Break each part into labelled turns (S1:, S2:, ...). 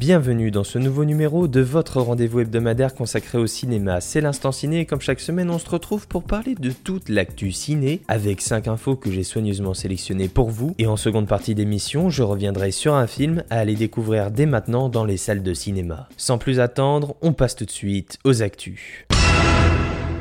S1: Bienvenue dans ce nouveau numéro de votre rendez-vous hebdomadaire consacré au cinéma. C'est l'instant ciné et comme chaque semaine on se retrouve pour parler de toute l'actu ciné avec 5 infos que j'ai soigneusement sélectionnées pour vous. Et en seconde partie d'émission, je reviendrai sur un film à aller découvrir dès maintenant dans les salles de cinéma. Sans plus attendre, on passe tout de suite aux actus.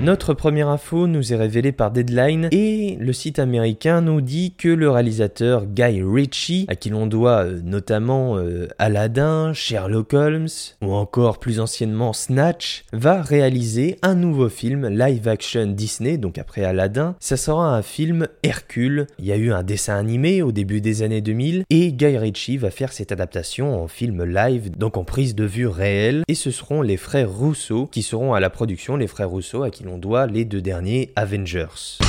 S1: Notre première info nous est révélée par Deadline et le site américain nous dit que le réalisateur Guy Ritchie, à qui l'on doit euh, notamment euh, Aladdin, Sherlock Holmes ou encore plus anciennement Snatch, va réaliser un nouveau film live action Disney, donc après Aladdin. Ça sera un film Hercule. Il y a eu un dessin animé au début des années 2000 et Guy Ritchie va faire cette adaptation en film live, donc en prise de vue réelle. Et ce seront les frères Rousseau qui seront à la production, les frères Rousseau à qui l'on doit les deux derniers Avengers.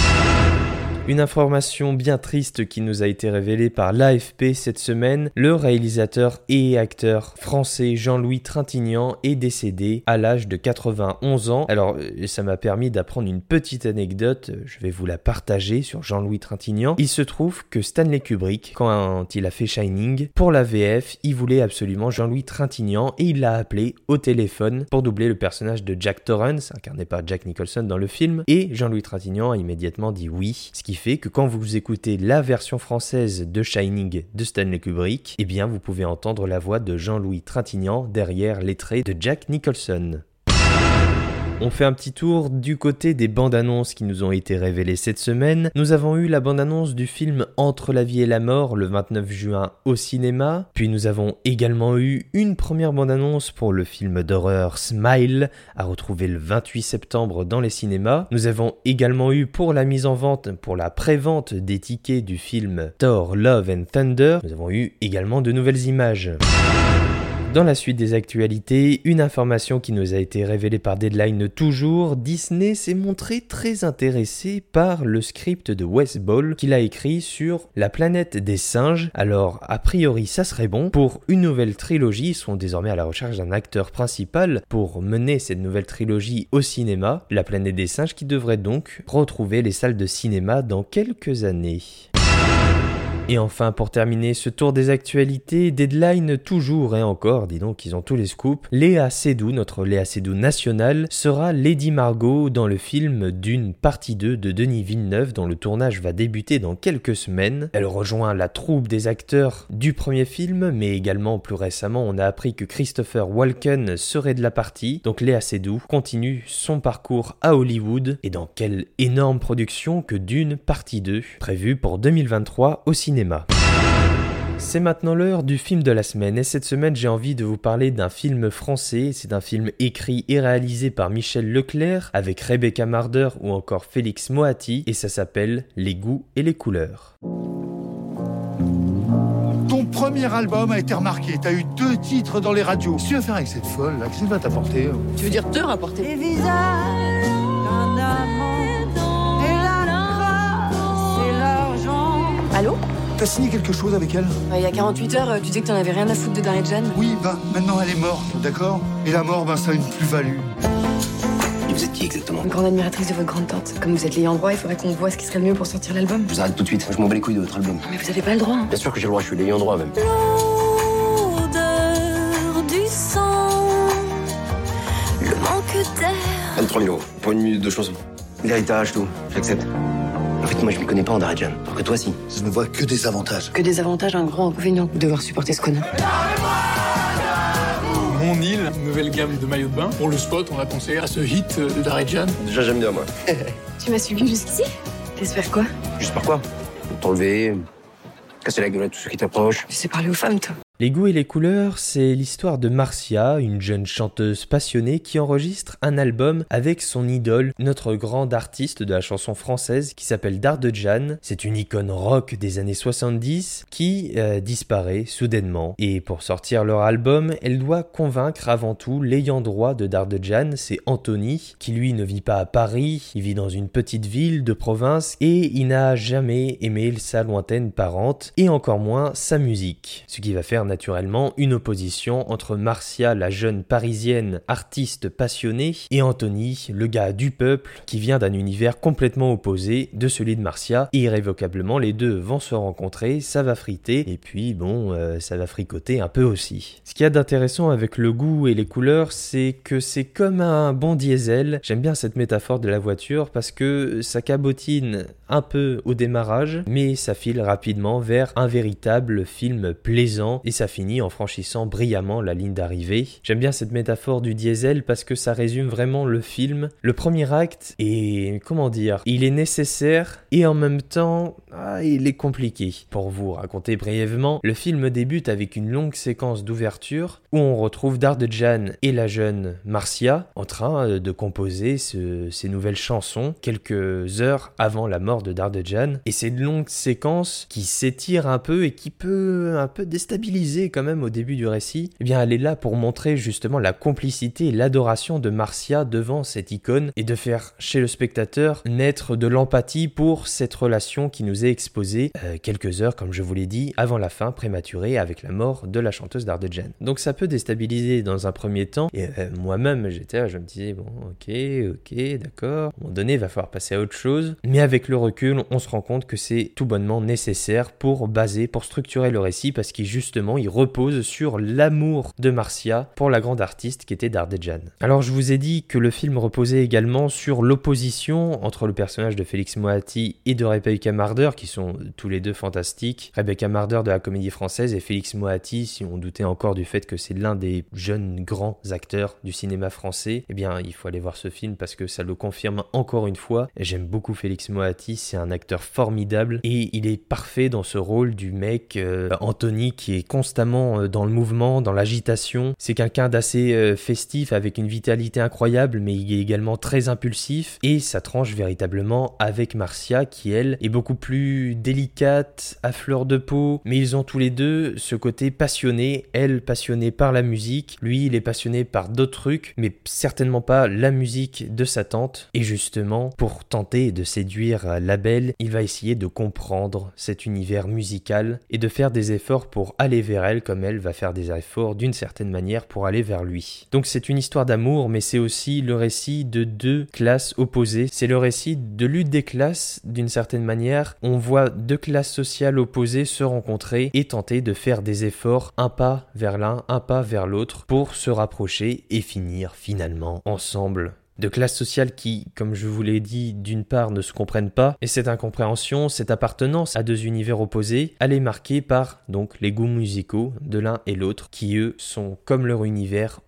S1: Une information bien triste qui nous a été révélée par l'AFP cette semaine, le réalisateur et acteur français Jean-Louis Trintignant est décédé à l'âge de 91 ans. Alors euh, ça m'a permis d'apprendre une petite anecdote, je vais vous la partager sur Jean-Louis Trintignant. Il se trouve que Stanley Kubrick, quand il a fait Shining, pour la VF, il voulait absolument Jean-Louis Trintignant et il l'a appelé au téléphone pour doubler le personnage de Jack Torrance, incarné par Jack Nicholson dans le film, et Jean-Louis Trintignant a immédiatement dit oui, fait que quand vous écoutez la version française de Shining de Stanley Kubrick, eh bien vous pouvez entendre la voix de Jean-Louis Trintignant derrière les traits de Jack Nicholson. On fait un petit tour du côté des bandes annonces qui nous ont été révélées cette semaine. Nous avons eu la bande annonce du film Entre la vie et la mort le 29 juin au cinéma. Puis nous avons également eu une première bande annonce pour le film d'horreur Smile à retrouver le 28 septembre dans les cinémas. Nous avons également eu pour la mise en vente, pour la pré-vente des tickets du film Thor Love and Thunder, nous avons eu également de nouvelles images. Dans la suite des actualités, une information qui nous a été révélée par Deadline toujours, Disney s'est montré très intéressé par le script de Wes Ball qu'il a écrit sur la planète des singes. Alors, a priori, ça serait bon. Pour une nouvelle trilogie, ils sont désormais à la recherche d'un acteur principal pour mener cette nouvelle trilogie au cinéma, la planète des singes qui devrait donc retrouver les salles de cinéma dans quelques années. Et enfin, pour terminer ce tour des actualités, Deadline toujours et encore, dis donc, ils ont tous les scoops. Léa Seydoux, notre Léa Seydoux nationale, sera Lady Margot dans le film Dune partie 2 de Denis Villeneuve dont le tournage va débuter dans quelques semaines. Elle rejoint la troupe des acteurs du premier film, mais également plus récemment, on a appris que Christopher Walken serait de la partie. Donc Léa Seydoux continue son parcours à Hollywood et dans quelle énorme production que Dune partie 2, prévue pour 2023 au cinéma. C'est maintenant l'heure du film de la semaine et cette semaine j'ai envie de vous parler d'un film français. C'est un film écrit et réalisé par Michel Leclerc avec Rebecca Marder ou encore Félix Moati et ça s'appelle Les goûts et les couleurs.
S2: Ton premier album a été remarqué, t'as eu deux titres dans les radios. Qu'est-ce que tu vas faire avec cette folle là Qu'est-ce qu'elle va t'apporter?
S3: Tu veux dire te rapporter?
S4: Les visages d'un amant
S2: T'as signé quelque chose avec elle?
S3: Il y a 48 heures, tu disais que t'en avais rien à foutre de Darry Jeanne
S2: Oui, bah maintenant elle est morte, d'accord? Et la mort, ben ça a une plus-value.
S5: Et vous êtes qui exactement?
S3: Une grande admiratrice de votre grande tante. Comme vous êtes l'ayant droit, il faudrait qu'on voit ce qui serait le mieux pour sortir l'album.
S5: Je vous arrête tout de suite, je m'en bats les couilles de votre album.
S3: Mais vous avez pas le droit. hein.
S5: Bien sûr que j'ai le droit, je suis l'ayant droit même.
S4: L'odeur du sang, le manque d'air.
S5: 23 000 euros pour une minute de chanson. L'héritage, tout, j'accepte. En fait, moi je m'y connais pas en Darajane. Alors que toi, si.
S2: Je ne vois que des avantages.
S3: Que des avantages, un grand inconvénient de devoir supporter ce connard.
S6: Mon île, nouvelle gamme de maillots de bain. Pour le spot, on a pensé à ce hit de Darjan.
S5: Déjà, j'aime bien, moi.
S3: Tu m'as suivi jusqu'ici? T'espères quoi?
S5: Juste par quoi? T'enlever, casser la gueule à tous ceux qui t'approchent.
S3: Tu sais parler aux femmes, toi.
S1: Les goûts et les couleurs, c'est l'histoire de Marcia, une jeune chanteuse passionnée qui enregistre un album avec son idole, notre grande artiste de la chanson française qui s'appelle Dardejan. C'est une icône rock des années 70 qui euh, disparaît soudainement. Et pour sortir leur album, elle doit convaincre avant tout l'ayant droit de Dardejan, c'est Anthony, qui lui ne vit pas à Paris, il vit dans une petite ville de province et il n'a jamais aimé sa lointaine parente et encore moins sa musique. Ce qui va faire naturellement une opposition entre Marcia, la jeune parisienne artiste passionnée, et Anthony, le gars du peuple, qui vient d'un univers complètement opposé de celui de Marcia. Irrévocablement, les deux vont se rencontrer, ça va friter, et puis bon, euh, ça va fricoter un peu aussi. Ce qu'il y a d'intéressant avec le goût et les couleurs, c'est que c'est comme un bon diesel. J'aime bien cette métaphore de la voiture parce que ça cabotine un peu au démarrage, mais ça file rapidement vers un véritable film plaisant ça finit en franchissant brillamment la ligne d'arrivée. J'aime bien cette métaphore du diesel parce que ça résume vraiment le film. Le premier acte est, comment dire, il est nécessaire et en même temps, ah, il est compliqué. Pour vous raconter brièvement, le film débute avec une longue séquence d'ouverture où on retrouve Dardejan et la jeune Marcia en train euh, de composer ces nouvelles chansons quelques heures avant la mort de Dardejan. Et c'est une longue séquence qui s'étire un peu et qui peut un peu déstabiliser quand même au début du récit, eh elle est là pour montrer justement la complicité et l'adoration de Marcia devant cette icône et de faire chez le spectateur naître de l'empathie pour cette relation qui nous est exposée euh, quelques heures, comme je vous l'ai dit, avant la fin prématurée avec la mort de la chanteuse d'Ardejan. Donc ça peut déstabiliser dans un premier temps et euh, moi-même j'étais je me disais bon ok ok d'accord, à un moment donné il va falloir passer à autre chose, mais avec le recul on se rend compte que c'est tout bonnement nécessaire pour baser, pour structurer le récit parce qu'il justement il repose sur l'amour de Marcia pour la grande artiste qui était Dardejan. Alors je vous ai dit que le film reposait également sur l'opposition entre le personnage de Félix Moati et de Rebecca Marder qui sont tous les deux fantastiques. Rebecca Marder de la comédie française et Félix Moati si on doutait encore du fait que c'est l'un des jeunes grands acteurs du cinéma français, eh bien il faut aller voir ce film parce que ça le confirme encore une fois. J'aime beaucoup Félix Moati, c'est un acteur formidable et il est parfait dans ce rôle du mec euh, Anthony qui est constamment euh, dans le mouvement, dans l'agitation. C'est quelqu'un d'assez euh, festif avec une vitalité incroyable, mais il est également très impulsif et ça tranche véritablement avec Marcia qui elle est beaucoup plus délicate, à fleur de peau, mais ils ont tous les deux ce côté passionné, elle passionnée par la musique, lui il est passionné par d'autres trucs, mais certainement pas la musique de sa tante. Et justement, pour tenter de séduire la belle, il va essayer de comprendre cet univers musical et de faire des efforts pour aller vers elle comme elle va faire des efforts d'une certaine manière pour aller vers lui. Donc c'est une histoire d'amour, mais c'est aussi le récit de deux classes opposées. C'est le récit de lutte des classes d'une certaine manière. On voit deux classes sociales opposées se rencontrer et tenter de faire des efforts, un pas vers l'un, un pas vers l'autre, pour se rapprocher et finir finalement ensemble de classes sociales qui, comme je vous l'ai dit, d'une part ne se comprennent pas, et cette incompréhension, cette appartenance à deux univers opposés, elle est marquée par donc les goûts musicaux de l'un et l'autre, qui eux sont comme leur univers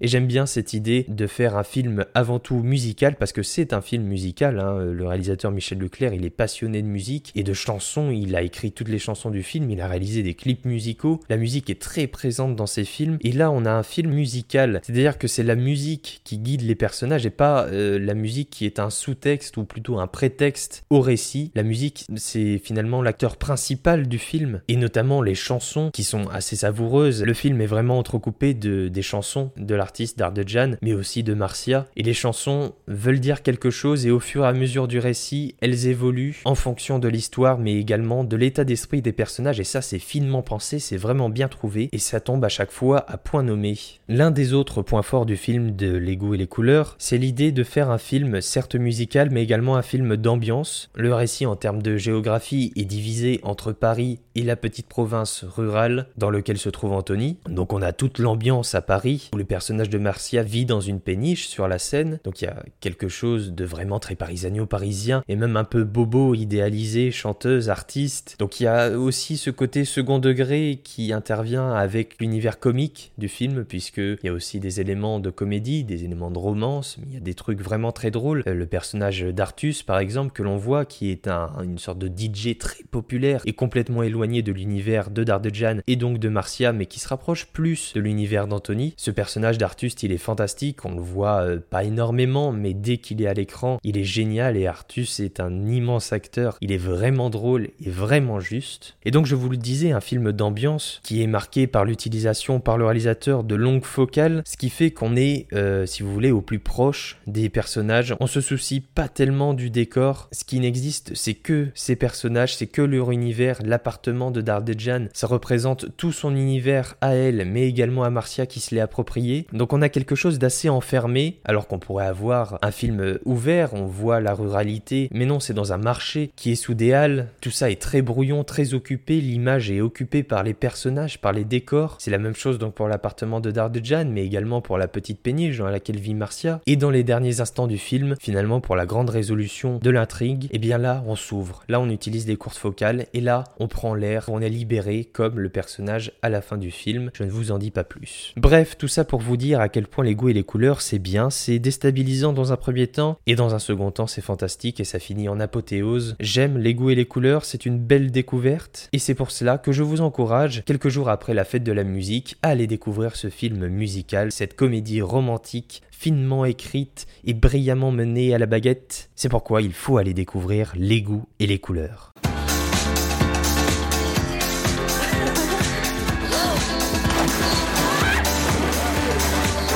S1: Et j'aime bien cette idée de faire un film avant tout musical, parce que c'est un film musical, hein. le réalisateur Michel Leclerc, il est passionné de musique et de chansons, il a écrit toutes les chansons du film, il a réalisé des clips musicaux, la musique est très présente dans ses films, et là on a un film musical, c'est-à-dire que c'est la musique qui guide les personnes et pas euh, la musique qui est un sous-texte ou plutôt un prétexte au récit. La musique, c'est finalement l'acteur principal du film et notamment les chansons qui sont assez savoureuses. Le film est vraiment entrecoupé de, des chansons de l'artiste Dardejan mais aussi de Marcia et les chansons veulent dire quelque chose et au fur et à mesure du récit, elles évoluent en fonction de l'histoire mais également de l'état d'esprit des personnages et ça c'est finement pensé, c'est vraiment bien trouvé et ça tombe à chaque fois à point nommé. L'un des autres points forts du film de L'ego et les couleurs c'est l'idée de faire un film certes musical mais également un film d'ambiance. Le récit en termes de géographie est divisé entre Paris et la petite province rurale dans laquelle se trouve Anthony. Donc on a toute l'ambiance à Paris Où le personnage de Marcia vit dans une péniche sur la Seine. Donc il y a quelque chose de vraiment très parisano-parisien et même un peu bobo, idéalisé, chanteuse, artiste. Donc il y a aussi ce côté second degré qui intervient avec l'univers comique du film, puisqu'il y a aussi des éléments de comédie, des éléments de romance, mais il y a des trucs vraiment très drôles. Euh, Le personnage d'Artus, par exemple, que l'on voit, qui est un- une sorte de DJ très populaire et complètement éloigné de l'univers de Dardejan et donc de Marcia, mais qui se rapproche plus de l'univers d'Anthony. Ce personnage d'Artus, il est fantastique, on le voit euh, pas énormément, mais dès qu'il est à l'écran, il est génial et Artus est un immense acteur. Il est vraiment drôle et vraiment juste. Et donc, je vous le disais, un film d'ambiance qui est marqué par l'utilisation par le réalisateur de longues focales, ce qui fait qu'on est, euh, si vous voulez, au plus proche des personnages. On se soucie pas tellement du décor. Ce qui n'existe, c'est que ces personnages, c'est que leur univers, l'appartement de Dardejan. Ça représente tout son univers à elle, mais également à Marcia qui se approprié. Donc on a quelque chose d'assez enfermé, alors qu'on pourrait avoir un film ouvert, on voit la ruralité, mais non, c'est dans un marché qui est sous des halles. Tout ça est très brouillon, très occupé, l'image est occupée par les personnages, par les décors. C'est la même chose donc pour l'appartement de Dardejan, mais également pour la petite péniche dans laquelle vit Marcia. Et dans les derniers instants du film, finalement pour la grande résolution de l'intrigue, et bien là on s'ouvre, là on utilise des courtes focales, et là on prend l'air, on est libéré comme le personnage à la fin du film. Je ne vous en dis pas plus. Bref, tout ça pour vous dire à quel point les goûts et les couleurs c'est bien, c'est déstabilisant dans un premier temps, et dans un second temps c'est fantastique et ça finit en apothéose. J'aime les goûts et les couleurs, c'est une belle découverte, et c'est pour cela que je vous encourage, quelques jours après la fête de la musique, à aller découvrir ce film musical, cette comédie romantique finement écrite et brillamment menée à la baguette. C'est pourquoi il faut aller découvrir les goûts et les couleurs.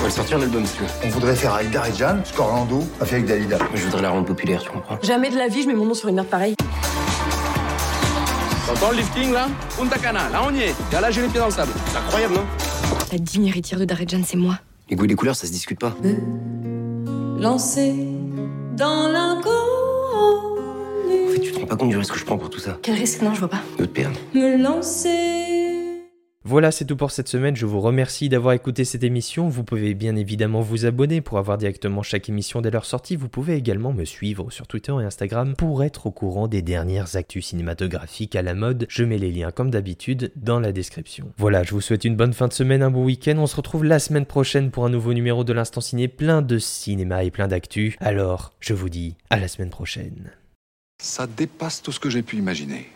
S5: On va le sortir l'album, si tu veux.
S2: On voudrait faire avec Darjan ce qu'Orlando a fait avec Dalida.
S5: Mais je voudrais la rendre populaire, tu comprends
S3: Jamais de la vie, je mets mon nom sur une merde pareille.
S7: T'entends le lifting là Punta Cana, là on y est. Et là j'ai les pieds dans le sable.
S5: C'est incroyable, non
S3: La digne héritière de Darjan, c'est moi.
S5: Les goûts et les couleurs, ça se discute pas.
S4: Lancé dans l'inconnu.
S5: En fait, tu te rends pas compte du risque que je prends pour tout ça.
S3: Quel risque? Non, je vois pas.
S5: De te perdre.
S4: Me lancer.
S1: Voilà, c'est tout pour cette semaine. Je vous remercie d'avoir écouté cette émission. Vous pouvez bien évidemment vous abonner pour avoir directement chaque émission dès leur sortie. Vous pouvez également me suivre sur Twitter et Instagram pour être au courant des dernières actus cinématographiques à la mode. Je mets les liens comme d'habitude dans la description. Voilà, je vous souhaite une bonne fin de semaine, un bon week-end. On se retrouve la semaine prochaine pour un nouveau numéro de l'Instant Ciné, plein de cinéma et plein d'actu. Alors, je vous dis à la semaine prochaine.
S8: Ça dépasse tout ce que j'ai pu imaginer.